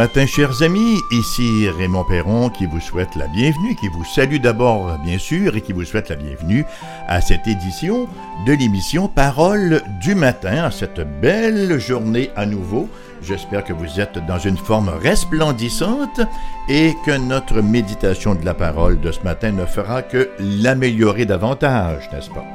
Matin, chers amis. Ici Raymond Perron qui vous souhaite la bienvenue, qui vous salue d'abord, bien sûr, et qui vous souhaite la bienvenue à cette édition de l'émission Parole du matin, à cette belle journée à nouveau. J'espère que vous êtes dans une forme resplendissante et que notre méditation de la parole de ce matin ne fera que l'améliorer davantage, n'est-ce pas?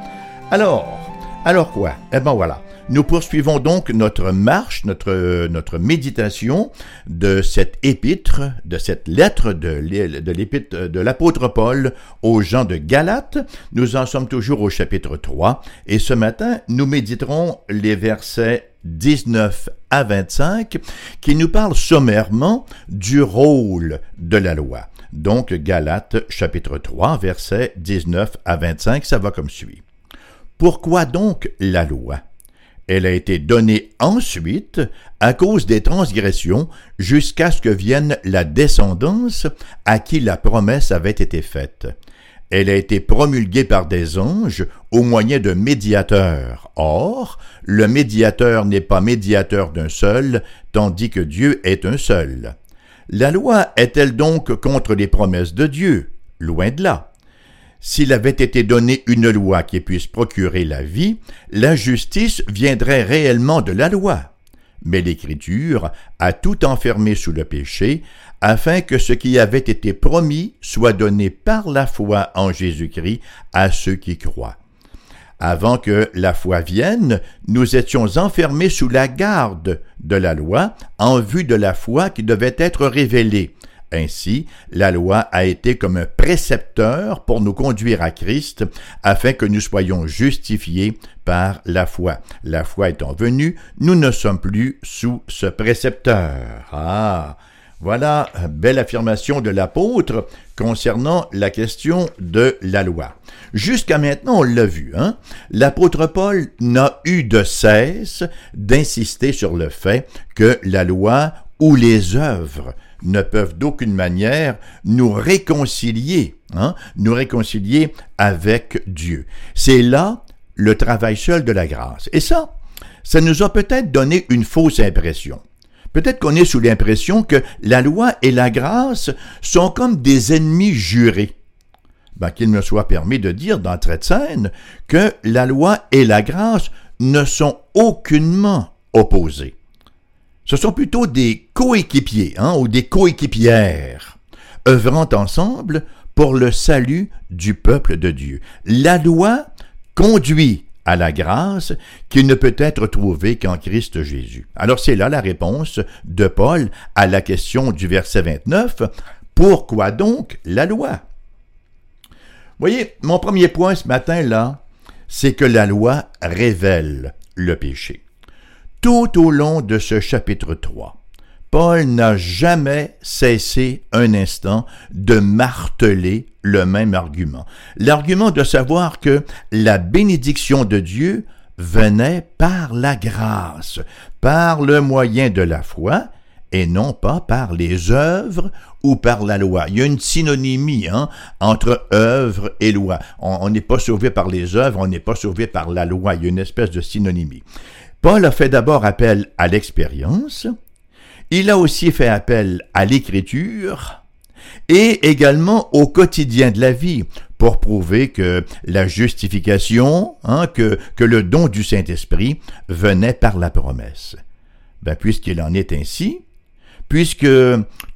Alors, alors quoi? Eh ben voilà. Nous poursuivons donc notre marche, notre, notre méditation de cette épître, de cette lettre de, de l'épître de l'apôtre Paul aux gens de Galate. Nous en sommes toujours au chapitre 3 et ce matin, nous méditerons les versets 19 à 25 qui nous parlent sommairement du rôle de la loi. Donc Galates chapitre 3 versets 19 à 25, ça va comme suit. Pourquoi donc la loi? Elle a été donnée ensuite à cause des transgressions jusqu'à ce que vienne la descendance à qui la promesse avait été faite. Elle a été promulguée par des anges au moyen de médiateurs. Or, le médiateur n'est pas médiateur d'un seul, tandis que Dieu est un seul. La loi est-elle donc contre les promesses de Dieu? Loin de là. S'il avait été donné une loi qui puisse procurer la vie, la justice viendrait réellement de la loi. Mais l'Écriture a tout enfermé sous le péché, afin que ce qui avait été promis soit donné par la foi en Jésus-Christ à ceux qui croient. Avant que la foi vienne, nous étions enfermés sous la garde de la loi en vue de la foi qui devait être révélée, ainsi, la loi a été comme un précepteur pour nous conduire à Christ, afin que nous soyons justifiés par la foi. La foi étant venue, nous ne sommes plus sous ce précepteur. Ah, voilà, belle affirmation de l'apôtre concernant la question de la loi. Jusqu'à maintenant, on l'a vu, hein? l'apôtre Paul n'a eu de cesse d'insister sur le fait que la loi ou les œuvres ne peuvent d'aucune manière nous réconcilier, hein, nous réconcilier avec Dieu. C'est là le travail seul de la grâce. Et ça, ça nous a peut-être donné une fausse impression. Peut-être qu'on est sous l'impression que la loi et la grâce sont comme des ennemis jurés. Ben, qu'il me soit permis de dire d'entrée de scène que la loi et la grâce ne sont aucunement opposés ce sont plutôt des coéquipiers hein, ou des coéquipières, œuvrant ensemble pour le salut du peuple de Dieu. La loi conduit à la grâce qui ne peut être trouvée qu'en Christ Jésus. Alors c'est là la réponse de Paul à la question du verset 29. Pourquoi donc la loi? Voyez, mon premier point ce matin-là, c'est que la loi révèle le péché tout au long de ce chapitre 3. Paul n'a jamais cessé un instant de marteler le même argument. L'argument de savoir que la bénédiction de Dieu venait par la grâce, par le moyen de la foi, et non pas par les œuvres ou par la loi. Il y a une synonymie hein, entre œuvre et loi. On n'est pas sauvé par les œuvres, on n'est pas sauvé par la loi. Il y a une espèce de synonymie. Paul a fait d'abord appel à l'expérience, il a aussi fait appel à l'écriture et également au quotidien de la vie pour prouver que la justification, hein, que, que le don du Saint-Esprit venait par la promesse. Ben, puisqu'il en est ainsi, puisque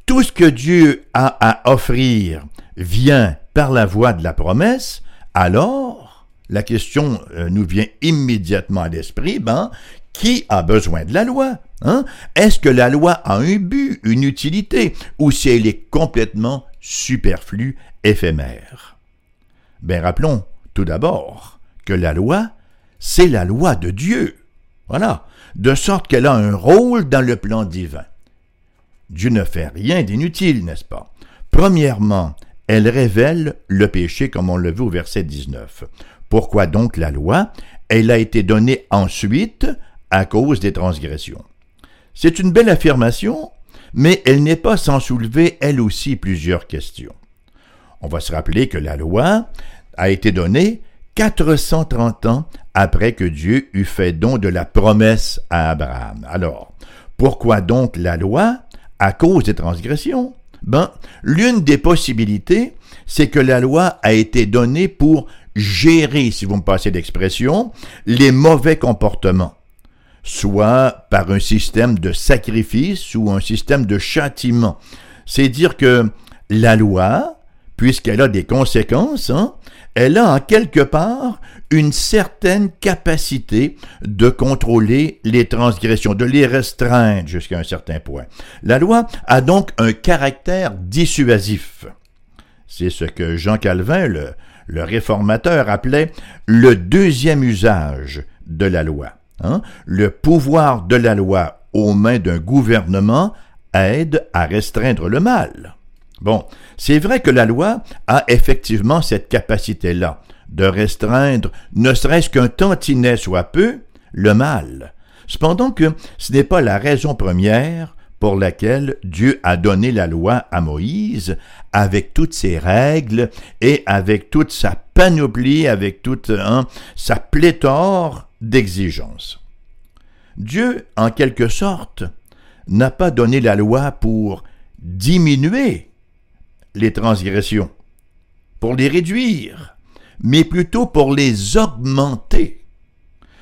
tout ce que Dieu a à offrir vient par la voie de la promesse, alors la question euh, nous vient immédiatement à l'esprit, ben, qui a besoin de la loi? Hein? Est-ce que la loi a un but, une utilité, ou si elle est complètement superflue, éphémère? Ben, rappelons tout d'abord que la loi, c'est la loi de Dieu. Voilà. De sorte qu'elle a un rôle dans le plan divin. Dieu ne fait rien d'inutile, n'est-ce pas? Premièrement, elle révèle le péché comme on le vu au verset 19. Pourquoi donc la loi? Elle a été donnée ensuite à cause des transgressions. C'est une belle affirmation, mais elle n'est pas sans soulever elle aussi plusieurs questions. On va se rappeler que la loi a été donnée 430 ans après que Dieu eut fait don de la promesse à Abraham. Alors, pourquoi donc la loi? À cause des transgressions? Ben, l'une des possibilités, c'est que la loi a été donnée pour gérer, si vous me passez d'expression, les mauvais comportements, soit par un système de sacrifice ou un système de châtiment. C'est dire que la loi, puisqu'elle a des conséquences, hein, elle a en quelque part une certaine capacité de contrôler les transgressions, de les restreindre jusqu'à un certain point. La loi a donc un caractère dissuasif. C'est ce que Jean Calvin, le, réformateur, appelait le deuxième usage de la loi. Hein? Le pouvoir de la loi aux mains d'un gouvernement aide à restreindre le mal. Bon, c'est vrai que la loi a effectivement cette capacité-là de restreindre, ne serait-ce qu'un tantinet soit peu, le mal. Cependant que ce n'est pas la raison première pour laquelle Dieu a donné la loi à Moïse, avec toutes ses règles et avec toute sa panoplie, avec toute hein, sa pléthore d'exigences. Dieu, en quelque sorte, n'a pas donné la loi pour diminuer les transgressions, pour les réduire, mais plutôt pour les augmenter,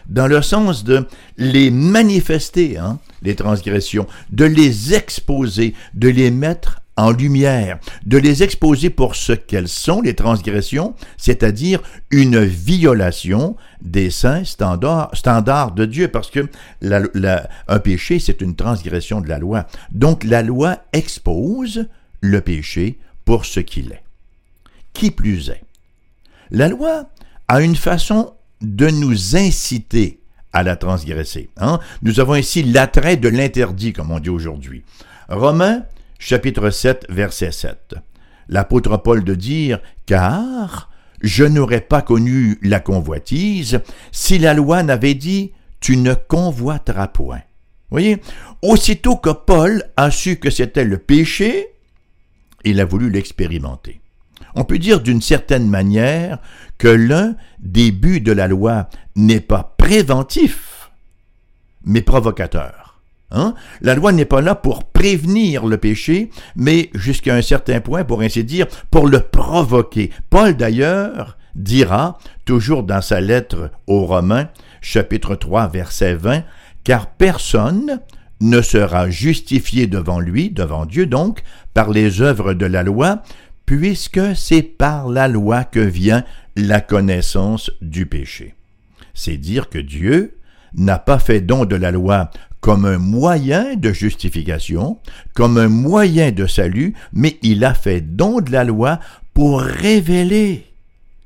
dans le sens de les manifester, hein, les transgressions, de les exposer, de les mettre en lumière, de les exposer pour ce qu'elles sont, les transgressions, c'est-à-dire une violation des saints standards, de Dieu, parce que un péché, c'est une transgression de la loi. Donc la loi expose le péché pour ce qu'il est. Qui plus est, la loi a une façon de nous inciter à la transgresser. Hein? Nous avons ici l'attrait de l'interdit, comme on dit aujourd'hui. Romains, chapitre 7, verset 7. L'apôtre Paul de dire, car je n'aurais pas connu la convoitise si la loi n'avait dit, tu ne convoiteras point. Voyez, aussitôt que Paul a su que c'était le péché, il a voulu l'expérimenter. On peut dire d'une certaine manière que l'un des buts de la loi n'est pas préventif, mais provocateur. Hein? La loi n'est pas là pour prévenir le péché, mais jusqu'à un certain point, pour ainsi dire, pour le provoquer. Paul d'ailleurs dira, toujours dans sa lettre aux Romains, chapitre 3, verset 20, car personne ne sera justifié devant lui, devant Dieu donc, par les œuvres de la loi, puisque c'est par la loi que vient la connaissance du péché. C'est dire que Dieu n'a pas fait don de la loi comme un moyen de justification, comme un moyen de salut, mais il a fait don de la loi pour révéler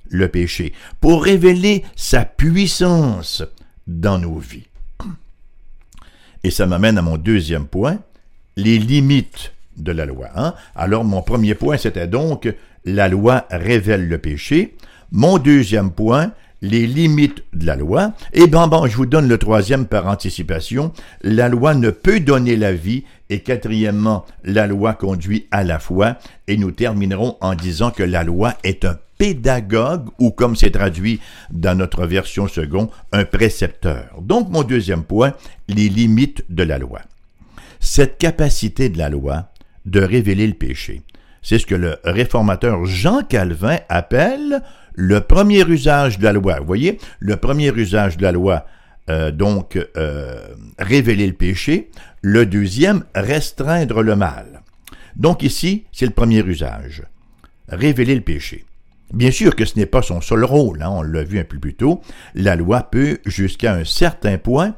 le péché, pour révéler sa puissance dans nos vies. Et ça m'amène à mon deuxième point, les limites de la loi. Hein? Alors mon premier point, c'était donc la loi révèle le péché. Mon deuxième point, les limites de la loi. Et bon, bon, je vous donne le troisième par anticipation. La loi ne peut donner la vie. Et quatrièmement, la loi conduit à la foi. Et nous terminerons en disant que la loi est un pédagogue ou comme c'est traduit dans notre version second, un précepteur. Donc mon deuxième point, les limites de la loi. Cette capacité de la loi de révéler le péché. C'est ce que le réformateur Jean Calvin appelle le premier usage de la loi. Vous voyez, le premier usage de la loi, euh, donc euh, révéler le péché. Le deuxième, restreindre le mal. Donc ici, c'est le premier usage. Révéler le péché. Bien sûr que ce n'est pas son seul rôle, hein, on l'a vu un peu plus tôt. La loi peut, jusqu'à un certain point,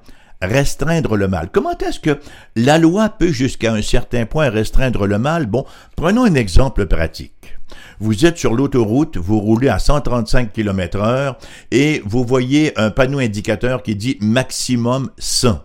restreindre le mal. Comment est-ce que la loi peut jusqu'à un certain point restreindre le mal? Bon, prenons un exemple pratique. Vous êtes sur l'autoroute, vous roulez à 135 km heure et vous voyez un panneau indicateur qui dit maximum 100.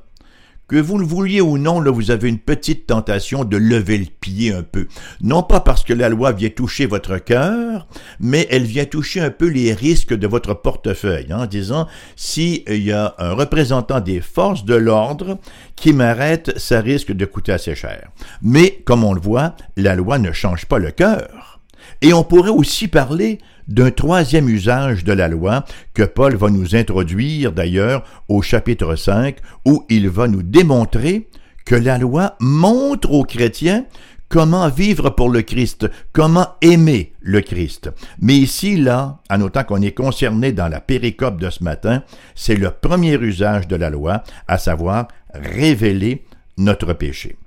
Que vous le vouliez ou non, là, vous avez une petite tentation de lever le pied un peu. Non pas parce que la loi vient toucher votre cœur, mais elle vient toucher un peu les risques de votre portefeuille, hein, en disant, s'il y a un représentant des forces de l'ordre qui m'arrête, ça risque de coûter assez cher. Mais, comme on le voit, la loi ne change pas le cœur. Et on pourrait aussi parler d'un troisième usage de la loi que Paul va nous introduire d'ailleurs au chapitre 5 où il va nous démontrer que la loi montre aux chrétiens comment vivre pour le Christ, comment aimer le Christ. Mais ici, là, en autant qu'on est concerné dans la péricope de ce matin, c'est le premier usage de la loi, à savoir révéler notre péché.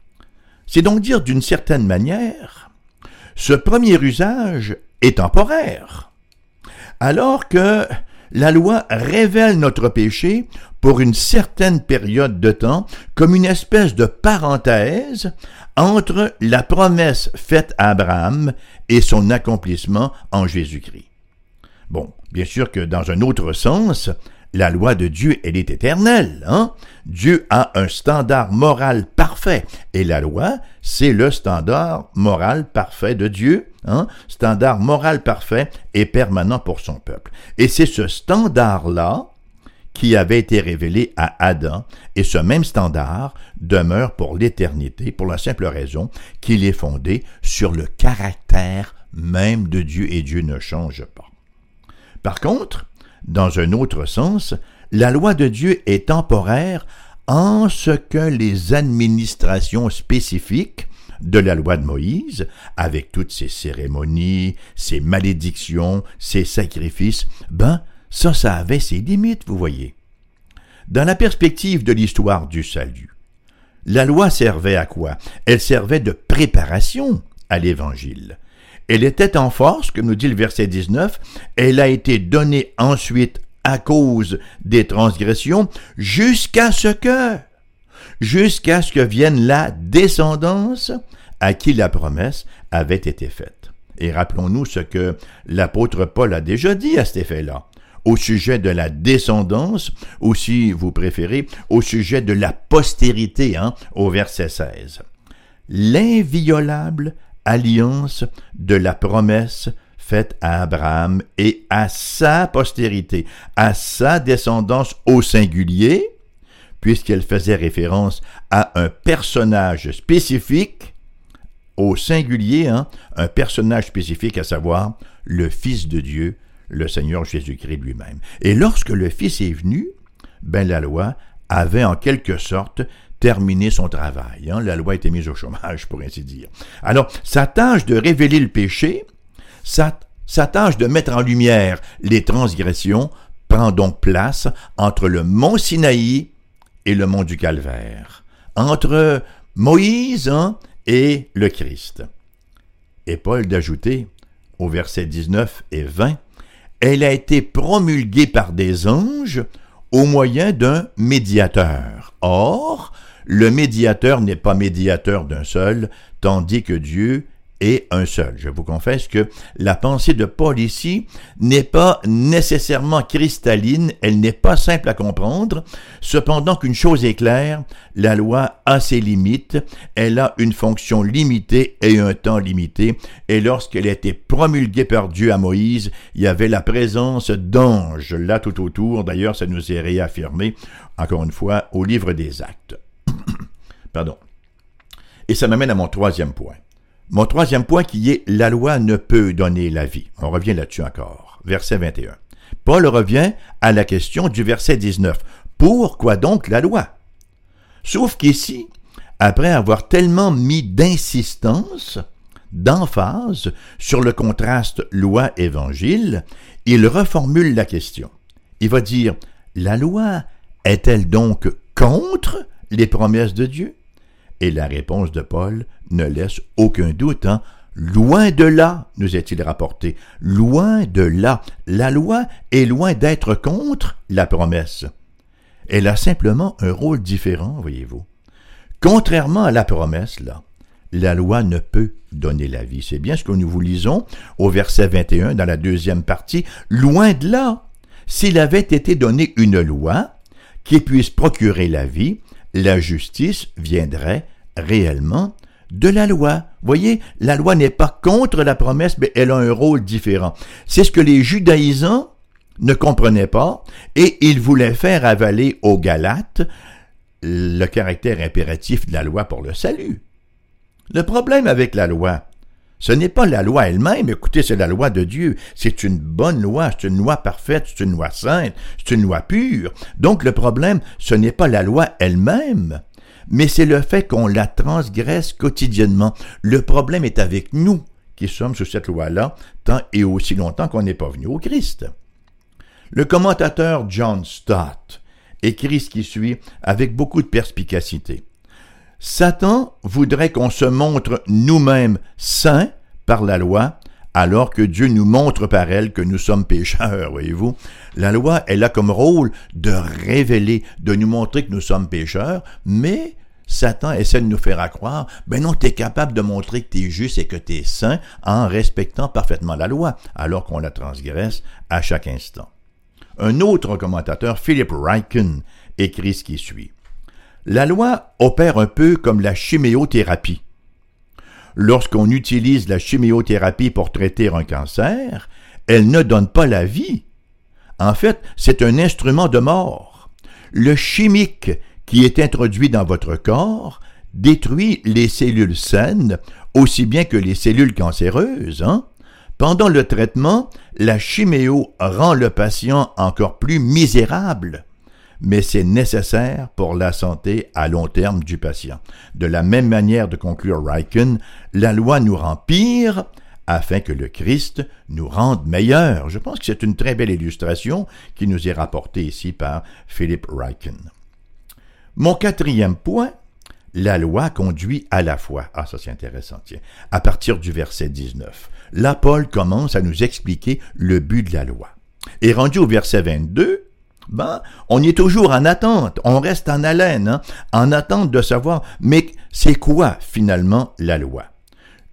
C'est donc dire d'une certaine manière, ce premier usage est temporaire. Alors que la loi révèle notre péché pour une certaine période de temps comme une espèce de parenthèse entre la promesse faite à Abraham et son accomplissement en Jésus-Christ. Bon, bien sûr que dans un autre sens, la loi de Dieu, elle est éternelle. Hein? Dieu a un standard moral parfait. Et la loi, c'est le standard moral parfait de Dieu. Hein? Standard moral parfait et permanent pour son peuple. Et c'est ce standard-là qui avait été révélé à Adam, et ce même standard demeure pour l'éternité, pour la simple raison qu'il est fondé sur le caractère même de Dieu, et Dieu ne change pas. Par contre, dans un autre sens, la loi de Dieu est temporaire en ce que les administrations spécifiques de la loi de Moïse, avec toutes ses cérémonies, ses malédictions, ses sacrifices, ben, ça, ça avait ses limites, vous voyez. Dans la perspective de l'histoire du salut, la loi servait à quoi? Elle servait de préparation à l'Évangile. Elle était en force, comme nous dit le verset 19, elle a été donnée ensuite à cause des transgressions, jusqu'à ce que, jusqu'à ce que vienne la descendance à qui la promesse avait été faite. Et rappelons-nous ce que l'apôtre Paul a déjà dit à cet effet-là, au sujet de la descendance, ou si vous préférez, au sujet de la postérité, hein, au verset 16. L'inviolable alliance de la promesse faite à Abraham et à sa postérité, à sa descendance au singulier, puisqu'elle faisait référence à un personnage spécifique, au singulier, hein, un personnage spécifique, à savoir le Fils de Dieu, le Seigneur Jésus-Christ lui-même. Et lorsque le Fils est venu, ben la loi avait en quelque sorte terminé son travail. Hein. La loi était mise au chômage, pour ainsi dire. Alors, sa tâche de révéler le péché, sa, sa tâche de mettre en lumière les transgressions, prend donc place entre le mont Sinaï et le mont du Calvaire, entre Moïse hein, et le Christ. Et Paul d'ajouter, au verset 19 et 20, elle a été promulguée par des anges au moyen d'un médiateur. Or, le médiateur n'est pas médiateur d'un seul, tandis que Dieu est un seul. Je vous confesse que la pensée de Paul ici n'est pas nécessairement cristalline, elle n'est pas simple à comprendre. Cependant qu'une chose est claire, la loi a ses limites, elle a une fonction limitée et un temps limité, et lorsqu'elle a été promulguée par Dieu à Moïse, il y avait la présence d'anges là tout autour. D'ailleurs, ça nous est réaffirmé, encore une fois, au livre des actes. Pardon. Et ça m'amène à mon troisième point. Mon troisième point qui est la loi ne peut donner la vie. On revient là-dessus encore. Verset 21. Paul revient à la question du verset 19. Pourquoi donc la loi? Sauf qu'ici, après avoir tellement mis d'insistance, d'emphase sur le contraste loi-évangile, il reformule la question. Il va dire, la loi est-elle donc contre les promesses de Dieu? Et la réponse de Paul ne laisse aucun doute. Hein? Loin de là, nous est-il rapporté, loin de là, la loi est loin d'être contre la promesse. Elle a simplement un rôle différent, voyez-vous. Contrairement à la promesse, la loi ne peut donner la vie. C'est bien ce que nous vous lisons au verset 21 dans la deuxième partie. Loin de là, s'il avait été donné une loi qui puisse procurer la vie, la justice viendrait réellement de la loi. Voyez, la loi n'est pas contre la promesse, mais elle a un rôle différent. C'est ce que les judaïsants ne comprenaient pas, et ils voulaient faire avaler aux Galates le caractère impératif de la loi pour le salut. Le problème avec la loi, ce n'est pas la loi elle-même, écoutez, c'est la loi de Dieu. C'est une bonne loi, c'est une loi parfaite, c'est une loi sainte, c'est une loi pure. Donc le problème, ce n'est pas la loi elle-même, mais c'est le fait qu'on la transgresse quotidiennement. Le problème est avec nous qui sommes sous cette loi-là, tant et aussi longtemps qu'on n'est pas venu au Christ. Le commentateur John Stott écrit ce qui suit avec beaucoup de perspicacité. Satan voudrait qu'on se montre nous-mêmes saints par la loi, alors que Dieu nous montre par elle que nous sommes pécheurs, voyez-vous. La loi, elle a comme rôle de révéler, de nous montrer que nous sommes pécheurs, mais Satan essaie de nous faire croire, ben non, tu es capable de montrer que tu es juste et que tu es saint en respectant parfaitement la loi, alors qu'on la transgresse à chaque instant. Un autre commentateur, Philip Ryken, écrit ce qui suit. La loi opère un peu comme la chiméothérapie. Lorsqu'on utilise la chiméothérapie pour traiter un cancer, elle ne donne pas la vie. En fait, c'est un instrument de mort. Le chimique qui est introduit dans votre corps détruit les cellules saines aussi bien que les cellules cancéreuses. Hein? Pendant le traitement, la chiméo rend le patient encore plus misérable, mais c'est nécessaire pour la santé à long terme du patient. De la même manière de conclure Riken, la loi nous rend pire afin que le Christ nous rende meilleurs. Je pense que c'est une très belle illustration qui nous est rapportée ici par Philip Riken. Mon quatrième point, la loi conduit à la foi. Ah, ça c'est intéressant, tiens. À partir du verset 19. Là, Paul commence à nous expliquer le but de la loi. Et rendu au verset 22, ben, on est toujours en attente, on reste en haleine, hein, en attente de savoir, mais c'est quoi finalement la loi?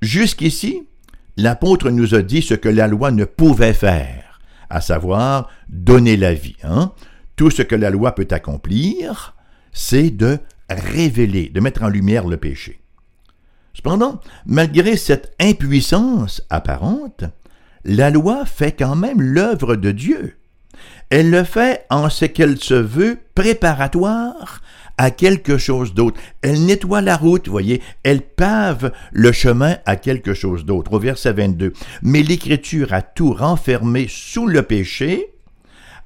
Jusqu'ici, l'apôtre nous a dit ce que la loi ne pouvait faire, à savoir donner la vie. Hein. Tout ce que la loi peut accomplir, c'est de révéler, de mettre en lumière le péché. Cependant, malgré cette impuissance apparente, la loi fait quand même l'œuvre de Dieu. Elle le fait en ce qu'elle se veut préparatoire à quelque chose d'autre. Elle nettoie la route, voyez, elle pave le chemin à quelque chose d'autre. Au verset 22. Mais l'Écriture a tout renfermé sous le péché,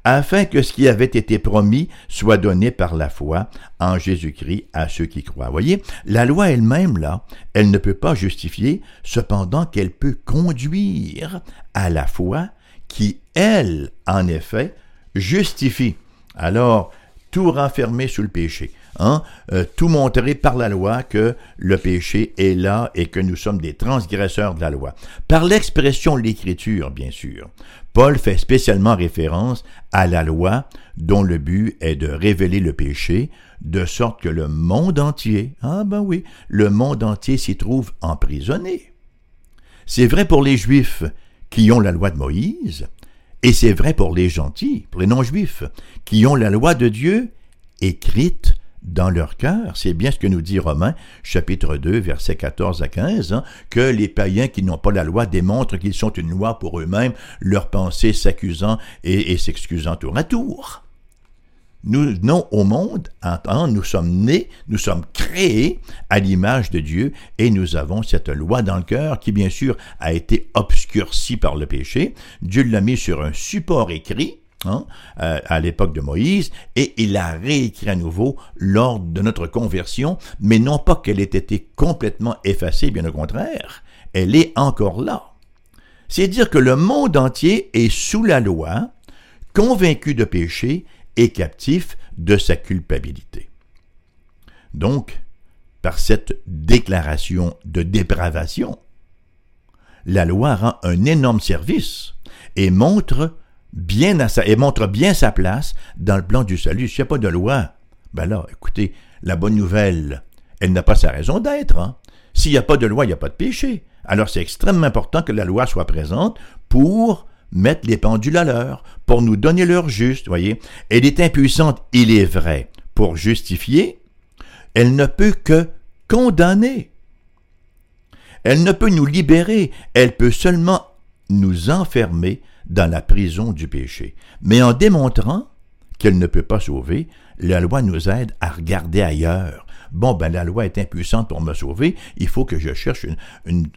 afin que ce qui avait été promis soit donné par la foi en Jésus-Christ à ceux qui croient. Voyez, la loi elle-même, là, elle ne peut pas justifier, cependant qu'elle peut conduire à la foi qui, elle, en effet, justifie. Alors, tout renfermé sous le péché. Hein? Euh, tout montrer par la loi que le péché est là et que nous sommes des transgresseurs de la loi. Par l'expression de l'écriture, bien sûr. Paul fait spécialement référence à la loi dont le but est de révéler le péché, de sorte que le monde entier, ah ben oui, le monde entier s'y trouve emprisonné. C'est vrai pour les Juifs qui ont la loi de Moïse, et c'est vrai pour les gentils, pour les non-juifs, qui ont la loi de Dieu écrite dans leur cœur. C'est bien ce que nous dit Romains, chapitre 2, versets 14 à 15, hein, que les païens qui n'ont pas la loi démontrent qu'ils sont une loi pour eux-mêmes, leurs pensées s'accusant et, s'excusant tour à tour. Nous venons au monde, nous sommes nés, nous sommes créés à l'image de Dieu et nous avons cette loi dans le cœur qui bien sûr a été obscurcie par le péché. Dieu l'a mis sur un support écrit, Hein, euh, à l'époque de Moïse, et il l'a réécrit à nouveau lors de notre conversion, mais non pas qu'elle ait été complètement effacée, bien au contraire, elle est encore là. C'est dire que le monde entier est sous la loi, convaincu de péché et captif de sa culpabilité. Donc, par cette déclaration de dépravation, la loi rend un énorme service et montre bien à sa, et montre bien sa place dans le plan du salut. S'il n'y a pas de loi, ben là, écoutez, la bonne nouvelle, elle n'a pas sa raison d'être. Hein? S'il n'y a pas de loi, il n'y a pas de péché. Alors c'est extrêmement important que la loi soit présente pour mettre les pendules à l'heure, pour nous donner l'heure juste, voyez. Elle est impuissante, il est vrai, pour justifier. Elle ne peut que condamner. Elle ne peut nous libérer, elle peut seulement nous enfermer dans la prison du péché. Mais en démontrant qu'elle ne peut pas sauver, la loi nous aide à regarder ailleurs. Bon, ben la loi est impuissante pour me sauver, il faut que je cherche une,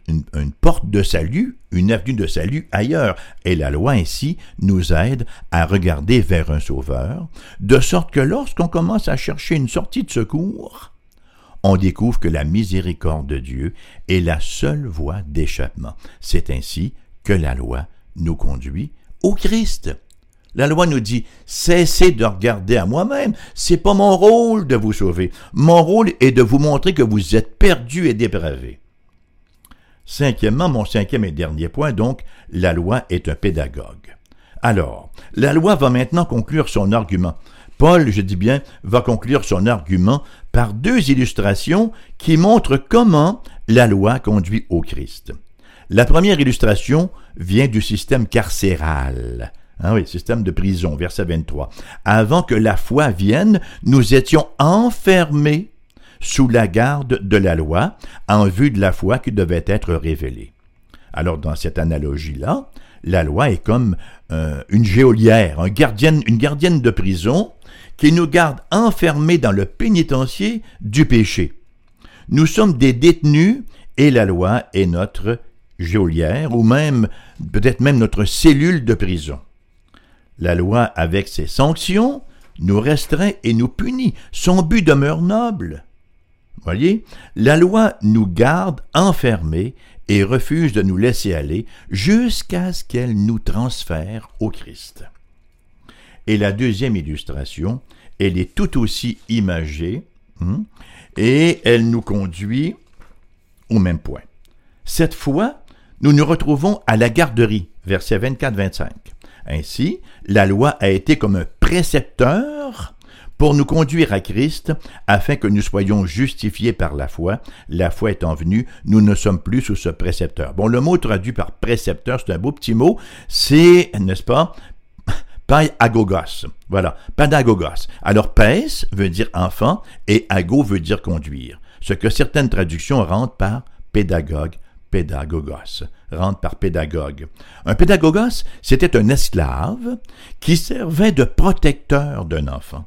porte de salut, une avenue de salut ailleurs. Et la loi ainsi nous aide à regarder vers un sauveur, de sorte que lorsqu'on commence à chercher une sortie de secours, on découvre que la miséricorde de Dieu est la seule voie d'échappement. C'est ainsi que la loi nous conduit au Christ. La loi nous dit cessez de regarder à moi-même, c'est pas mon rôle de vous sauver. Mon rôle est de vous montrer que vous êtes perdu et dépravé. Cinquièmement, mon cinquième et dernier point, donc, la loi est un pédagogue. Alors, la loi va maintenant conclure son argument. Paul, je dis bien, va conclure son argument par deux illustrations qui montrent comment la loi conduit au Christ. La première illustration vient du système carcéral. Ah oui, système de prison, verset 23. Avant que la foi vienne, nous étions enfermés sous la garde de la loi en vue de la foi qui devait être révélée. Alors, dans cette analogie-là, la loi est comme euh, une géolière, une gardienne de prison qui nous garde enfermés dans le pénitencier du péché. Nous sommes des détenus et la loi est notre géolière ou même peut-être même notre cellule de prison. La loi avec ses sanctions nous restreint et nous punit. Son but demeure noble. Voyez, la loi nous garde enfermés et refuse de nous laisser aller jusqu'à ce qu'elle nous transfère au Christ. Et la deuxième illustration, elle est tout aussi imagée hein, et elle nous conduit au même point. Cette fois, nous nous retrouvons à la garderie, versets 24-25. Ainsi, la loi a été comme un précepteur pour nous conduire à Christ, afin que nous soyons justifiés par la foi. La foi étant venue, nous ne sommes plus sous ce précepteur. Bon, le mot traduit par précepteur, c'est un beau petit mot, c'est, n'est-ce pas, agogos. Voilà, padagogos. Alors, pes veut dire enfant et ago veut dire conduire. Ce que certaines traductions rendent par pédagogue, pédagogos, rendent par pédagogue. Un pédagogos, c'était un esclave qui servait de protecteur d'un enfant.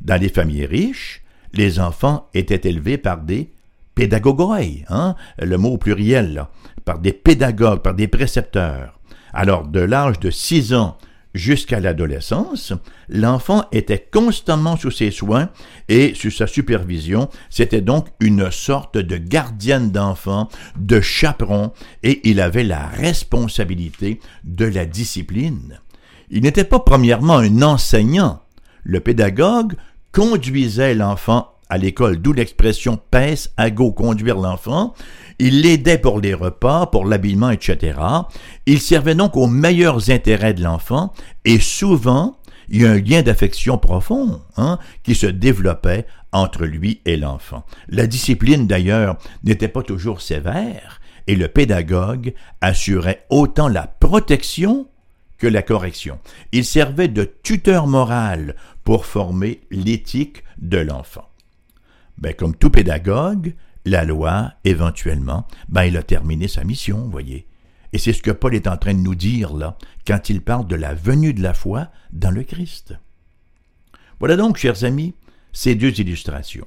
Dans les familles riches, les enfants étaient élevés par des pédagogoi, hein, le mot pluriel, par des pédagogues, par des précepteurs. Alors, de l'âge de six ans jusqu'à l'adolescence, l'enfant était constamment sous ses soins et sous sa supervision. C'était donc une sorte de gardienne d'enfant, de chaperon, et il avait la responsabilité de la discipline. Il n'était pas premièrement un enseignant. Le pédagogue conduisait l'enfant à l'école, d'où l'expression pèse à go, conduire l'enfant. Il l'aidait pour les repas, pour l'habillement, etc. Il servait donc aux meilleurs intérêts de l'enfant et souvent, il y a un lien d'affection profond hein, qui se développait entre lui et l'enfant. La discipline, d'ailleurs, n'était pas toujours sévère et le pédagogue assurait autant la protection que la correction. Il servait de tuteur moral pour former l'éthique de l'enfant. Ben, comme tout pédagogue, la loi, éventuellement, ben, il a terminé sa mission, voyez. Et c'est ce que Paul est en train de nous dire là, quand il parle de la venue de la foi dans le Christ. Voilà donc, chers amis, ces deux illustrations,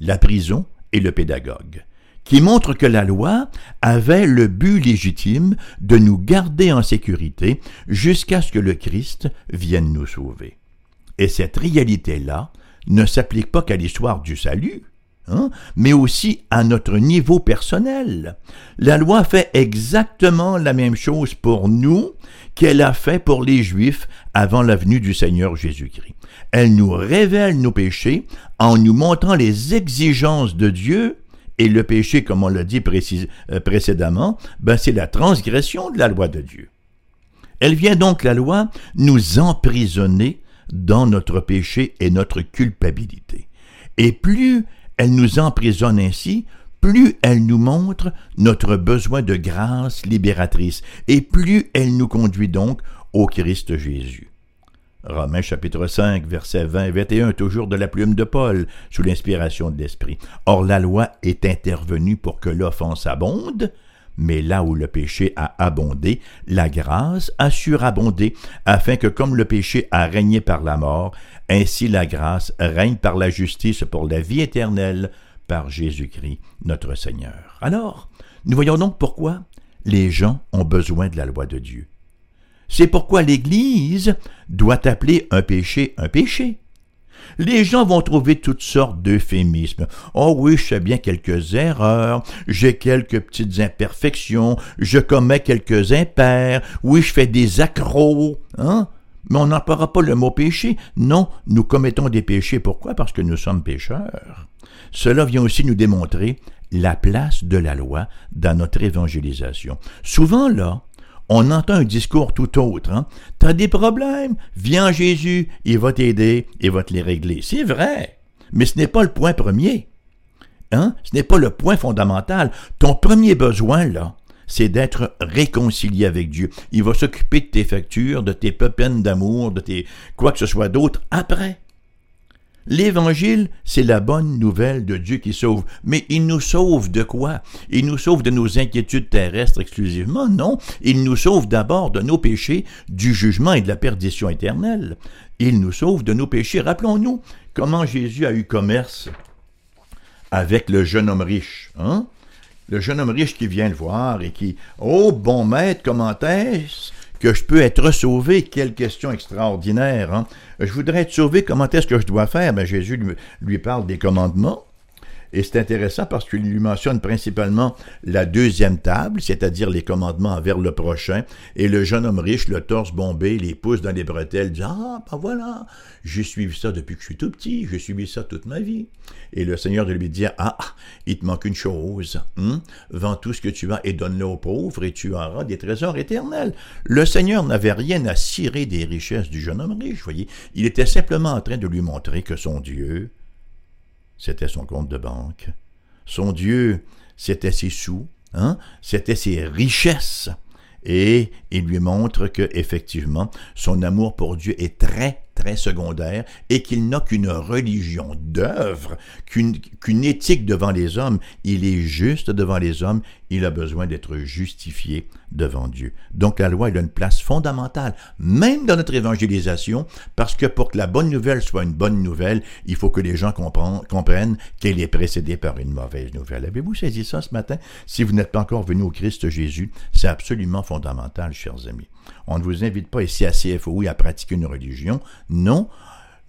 la prison et le pédagogue, qui montrent que la loi avait le but légitime de nous garder en sécurité jusqu'à ce que le Christ vienne nous sauver. Et cette réalité-là ne s'applique pas qu'à l'histoire du salut, hein, mais aussi à notre niveau personnel. La loi fait exactement la même chose pour nous qu'elle a fait pour les Juifs avant la venue du Seigneur Jésus-Christ. Elle nous révèle nos péchés en nous montrant les exigences de Dieu et le péché, comme on l'a dit euh, précédemment, ben c'est la transgression de la loi de Dieu. Elle vient donc, la loi, nous emprisonner dans notre péché et notre culpabilité. Et plus elle nous emprisonne ainsi, plus elle nous montre notre besoin de grâce libératrice, et plus elle nous conduit donc au Christ Jésus. Romains chapitre 5, versets 20 et 21, toujours de la plume de Paul, sous l'inspiration de l'Esprit. Or la loi est intervenue pour que l'offense abonde, mais là où le péché a abondé, la grâce a surabondé, afin que comme le péché a régné par la mort, ainsi la grâce règne par la justice pour la vie éternelle par Jésus-Christ notre Seigneur. Alors, nous voyons donc pourquoi les gens ont besoin de la loi de Dieu. C'est pourquoi l'Église doit appeler un péché un péché. Les gens vont trouver toutes sortes d'euphémismes. Oh oui, je fais bien quelques erreurs, j'ai quelques petites imperfections, je commets quelques impairs, oui, je fais des accros, hein? Mais on n'emploiera pas le mot péché. Non, nous commettons des péchés. Pourquoi? Parce que nous sommes pécheurs. Cela vient aussi nous démontrer la place de la loi dans notre évangélisation. Souvent, là, on entend un discours tout autre. Hein? T'as des problèmes? Viens Jésus, il va t'aider, il va te les régler. C'est vrai, mais ce n'est pas le point premier. Hein? Ce n'est pas le point fondamental. Ton premier besoin, là, c'est d'être réconcilié avec Dieu. Il va s'occuper de tes factures, de tes pépines d'amour, de tes quoi que ce soit d'autre après. L'Évangile, c'est la bonne nouvelle de Dieu qui sauve. Mais il nous sauve de quoi? Il nous sauve de nos inquiétudes terrestres exclusivement? Non, il nous sauve d'abord de nos péchés, du jugement et de la perdition éternelle. Il nous sauve de nos péchés. Rappelons-nous comment Jésus a eu commerce avec le jeune homme riche. Hein? Le jeune homme riche qui vient le voir et qui, oh bon maître, comment est-ce que je peux être sauvé. Quelle question extraordinaire. Hein? Je voudrais être sauvé, comment est-ce que je dois faire? Ben, Jésus lui parle des commandements. Et c'est intéressant parce qu'il lui mentionne principalement la deuxième table, c'est-à-dire les commandements envers le prochain, et le jeune homme riche, le torse bombé, les pouces dans les bretelles, dit Ah, ben voilà, j'ai suivi ça depuis que je suis tout petit, j'ai suivi ça toute ma vie. Et le Seigneur lui dire Ah, il te manque une chose, hein? vends tout ce que tu as et donne-le aux pauvres, et tu auras des trésors éternels. Le Seigneur n'avait rien à cirer des richesses du jeune homme riche, voyez, il était simplement en train de lui montrer que son Dieu, c'était son compte de banque. Son Dieu, c'était ses sous, hein? c'était ses richesses. Et il lui montre que, effectivement, son amour pour Dieu est très, très secondaire et qu'il n'a qu'une religion d'œuvre, qu'une éthique devant les hommes. Il est juste devant les hommes, il a besoin d'être justifié devant Dieu. Donc la loi, elle a une place fondamentale, même dans notre évangélisation, parce que pour que la bonne nouvelle soit une bonne nouvelle, il faut que les gens comprennent qu'elle est précédée par une mauvaise nouvelle. Avez-vous saisi ça ce matin? Si vous n'êtes pas encore venu au Christ Jésus, c'est absolument fondamental, chers amis. On ne vous invite pas ici à CFOI à pratiquer une religion. Non,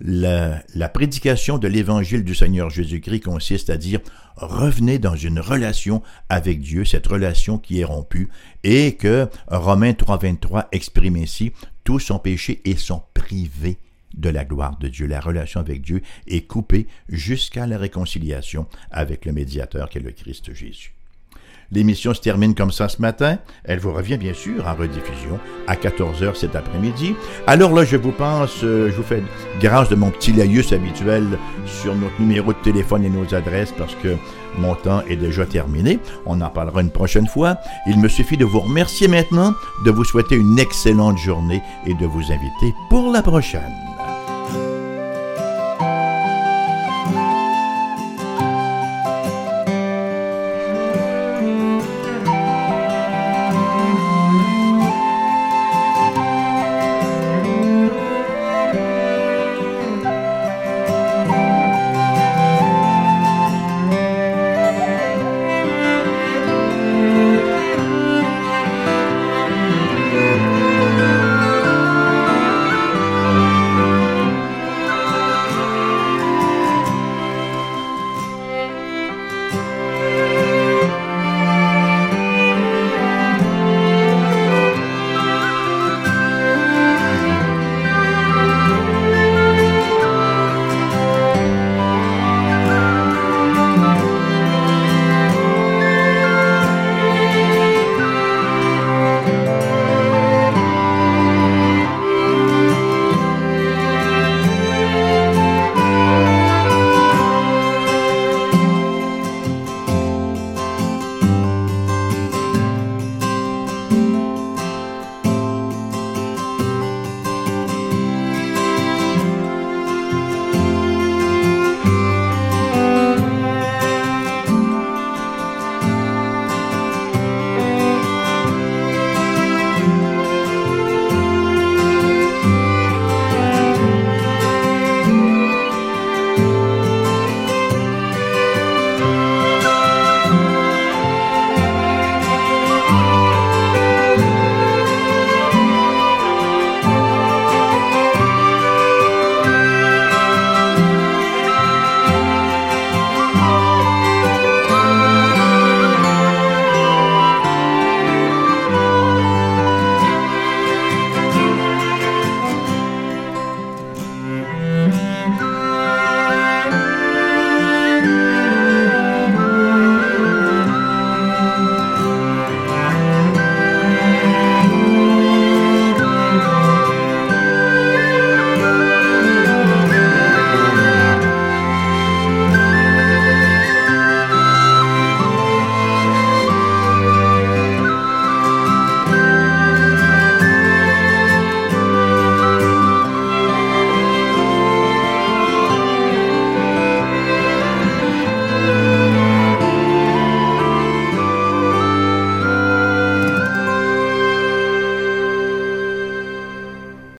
la, la, prédication de l'évangile du Seigneur Jésus-Christ consiste à dire revenez dans une relation avec Dieu, cette relation qui est rompue, et que Romains 3.23 exprime ainsi tous sont péchés et sont privés de la gloire de Dieu. La relation avec Dieu est coupée jusqu'à la réconciliation avec le médiateur qui est le Christ Jésus. L'émission se termine comme ça ce matin. Elle vous revient bien sûr en rediffusion à 14h cet après-midi. Alors là, je vous pense, euh, je vous fais grâce de mon petit laïus habituel sur notre numéro de téléphone et nos adresses parce que mon temps est déjà terminé. On en parlera une prochaine fois. Il me suffit de vous remercier maintenant, de vous souhaiter une excellente journée et de vous inviter pour la prochaine.